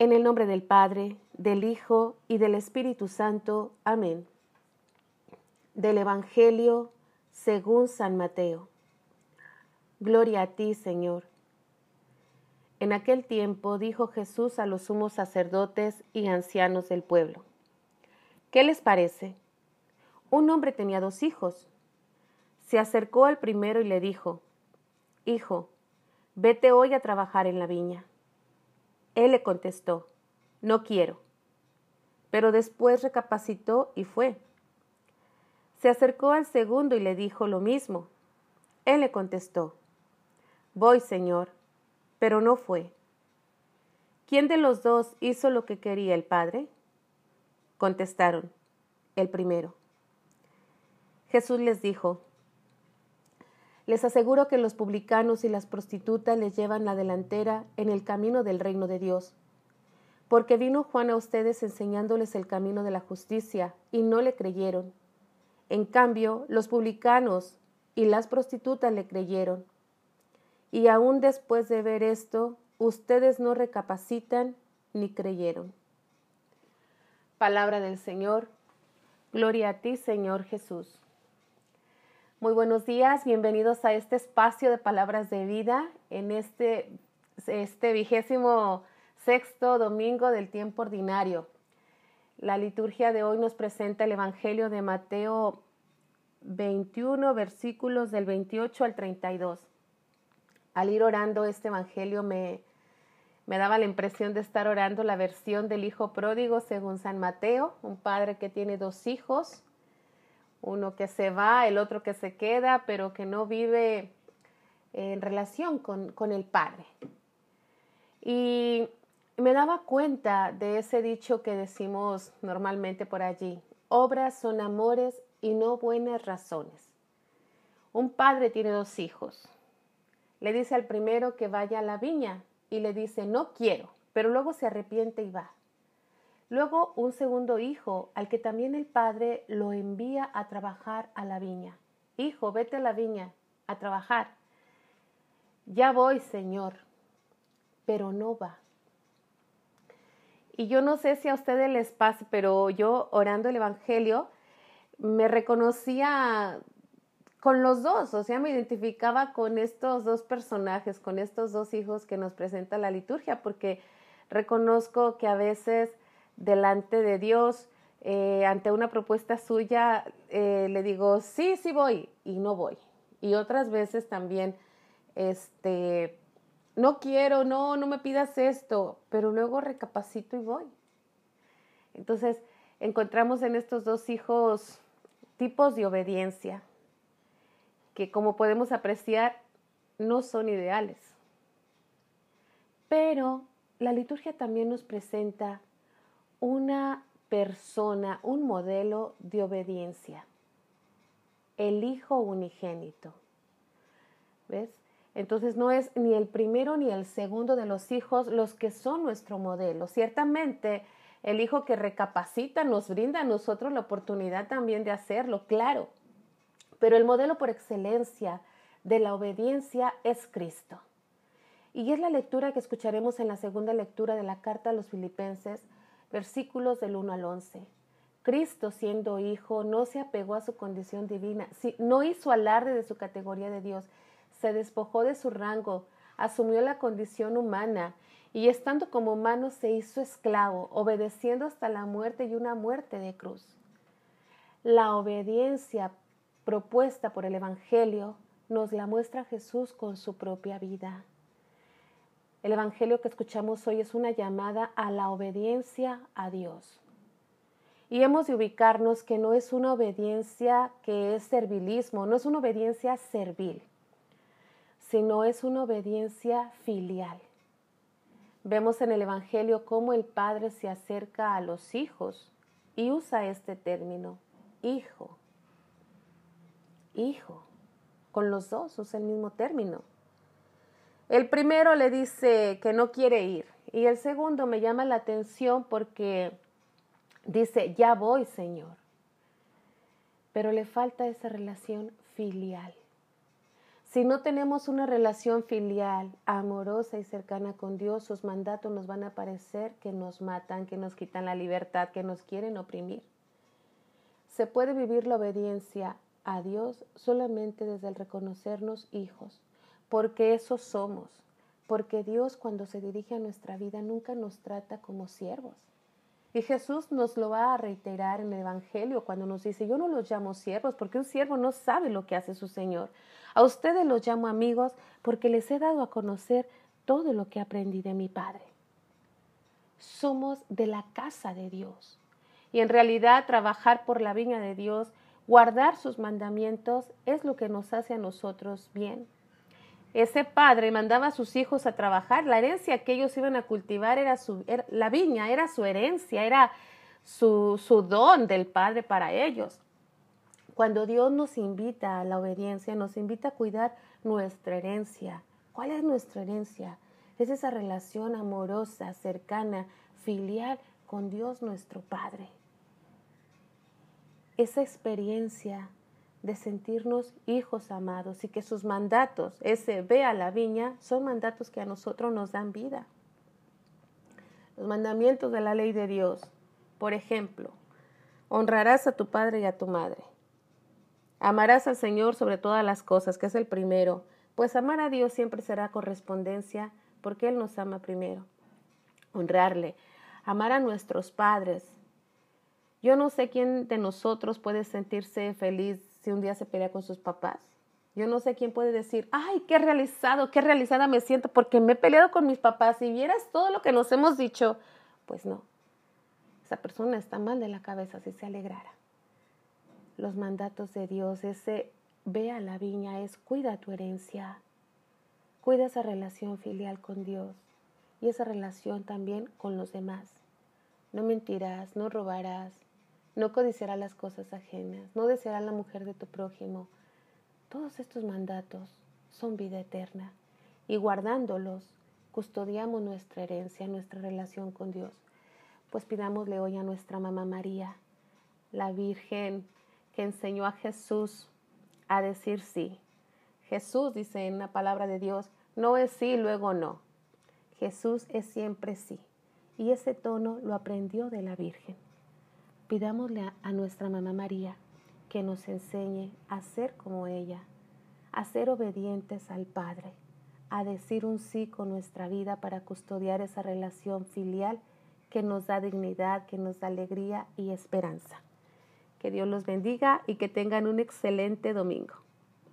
En el nombre del Padre, del Hijo y del Espíritu Santo. Amén. Del Evangelio según San Mateo. Gloria a ti, Señor. En aquel tiempo dijo Jesús a los sumos sacerdotes y ancianos del pueblo. ¿Qué les parece? Un hombre tenía dos hijos. Se acercó al primero y le dijo, Hijo, vete hoy a trabajar en la viña. Él le contestó, no quiero. Pero después recapacitó y fue. Se acercó al segundo y le dijo lo mismo. Él le contestó, voy, Señor, pero no fue. ¿Quién de los dos hizo lo que quería el Padre? Contestaron, el primero. Jesús les dijo, les aseguro que los publicanos y las prostitutas les llevan la delantera en el camino del reino de Dios. Porque vino Juan a ustedes enseñándoles el camino de la justicia y no le creyeron. En cambio, los publicanos y las prostitutas le creyeron. Y aún después de ver esto, ustedes no recapacitan ni creyeron. Palabra del Señor. Gloria a ti, Señor Jesús. Muy buenos días, bienvenidos a este espacio de palabras de vida en este, este vigésimo sexto domingo del tiempo ordinario. La liturgia de hoy nos presenta el Evangelio de Mateo 21, versículos del 28 al 32. Al ir orando este Evangelio me, me daba la impresión de estar orando la versión del Hijo Pródigo según San Mateo, un padre que tiene dos hijos uno que se va, el otro que se queda, pero que no vive en relación con, el Padre. Y me daba cuenta de ese dicho que decimos normalmente por allí, obras son amores y no buenas razones. Un padre tiene dos hijos. Le dice al primero que vaya a la viña y le dice, no quiero, pero luego se arrepiente y va. Luego un segundo hijo, al que también el padre lo envía a trabajar a la viña. Hijo, vete a la viña a trabajar. Ya voy, Señor, pero no va. Y yo no sé si a ustedes les pasa, pero yo orando el Evangelio me reconocía con los dos, o sea, me identificaba con estos dos personajes, con estos dos hijos que nos presenta la liturgia, porque reconozco que a veces delante de Dios, eh, ante una propuesta suya, eh, le digo, sí, sí voy y no voy. Y otras veces también, este, no quiero, no, no me pidas esto, pero luego recapacito y voy. Entonces, encontramos en estos dos hijos tipos de obediencia que como podemos apreciar no son ideales. Pero la liturgia también nos presenta una persona, un modelo de obediencia. El Hijo unigénito. ¿Ves? Entonces no es ni el primero ni el segundo de los hijos los que son nuestro modelo. Ciertamente el Hijo que recapacita nos brinda a nosotros la oportunidad también de hacerlo, claro. Pero el modelo por excelencia de la obediencia es Cristo. Y es la lectura que escucharemos en la segunda lectura de la carta a los filipenses, versículos del 1 al 11. Cristo, siendo hijo, no se apegó a su condición divina, no hizo alarde de su categoría de Dios, se despojó de su rango, asumió la condición humana y estando como humano se hizo esclavo, obedeciendo hasta la muerte y una muerte de cruz. La obediencia propuesta por el Evangelio nos la muestra Jesús con su propia vida. El Evangelio que escuchamos hoy es una llamada a la obediencia a Dios. Y hemos de ubicarnos que no es una obediencia que es servilismo, no es una obediencia servil, sino es una obediencia filial. Vemos en el Evangelio cómo el Padre se acerca a los hijos y usa este término, hijo. Hijo. Con los dos usa el mismo término. El primero le dice que no quiere ir y el segundo me llama la atención porque dice, ya voy, Señor. Pero le falta esa relación filial. Si no tenemos una relación filial, amorosa y cercana con Dios, sus mandatos nos van a parecer que nos matan, que nos quitan la libertad, que nos quieren oprimir. Se puede vivir la obediencia a Dios solamente desde el reconocernos hijos, porque eso somos, porque Dios cuando se dirige a nuestra vida nunca nos trata como siervos. Y Jesús nos lo va a reiterar en el Evangelio cuando nos dice, yo no los llamo siervos porque un siervo no sabe lo que hace su Señor. A ustedes los llamo amigos porque les he dado a conocer todo lo que aprendí de mi Padre. Somos de la casa de Dios. Y en realidad trabajar por la viña de Dios, guardar sus mandamientos, es lo que nos hace a nosotros bien ese padre mandaba a sus hijos a trabajar, la herencia que ellos iban a cultivar era su, la viña, era su herencia, era su, su don del padre para ellos. Cuando Dios nos invita a la obediencia, nos invita a cuidar nuestra herencia. ¿Cuál es nuestra herencia? Es esa relación amorosa, cercana, filial con Dios nuestro Padre. Esa experiencia de sentirnos hijos amados y que sus mandatos, ese ve a la viña, son mandatos que a nosotros nos dan vida. Los mandamientos de la ley de Dios, por ejemplo, honrarás a tu padre y a tu madre. Amarás al Señor sobre todas las cosas, que es el primero, pues amar a Dios siempre será correspondencia porque Él nos ama primero. Honrarle, amar a nuestros padres. Yo no sé quién de nosotros puede sentirse feliz si un día se pelea con sus papás. Yo no sé quién puede decir, ay, qué realizado, qué realizada me siento porque me he peleado con mis papás y vieras todo lo que nos hemos dicho. Pues no, esa persona está mal de la cabeza si se alegrara. Los mandatos de Dios, ese ve a la viña es cuida tu herencia, cuida esa relación filial con Dios y esa relación también con los demás. No mentirás, no robarás, no codiciará las cosas ajenas, no deseará la mujer de tu prójimo. Todos estos mandatos son vida eterna y guardándolos custodiamos nuestra herencia, nuestra relación con Dios. Pues pidámosle hoy a nuestra mamá María, la Virgen que enseñó a Jesús a decir sí. Jesús dice en la palabra de Dios, no es sí, luego no. Jesús es siempre sí. Y ese tono lo aprendió de la Virgen. Pidámosle a nuestra mamá María que nos enseñe a ser como ella, a ser obedientes al Padre, a decir un sí con nuestra vida para custodiar esa relación filial que nos da dignidad, que nos da alegría y esperanza. Que Dios los bendiga y que tengan un excelente domingo.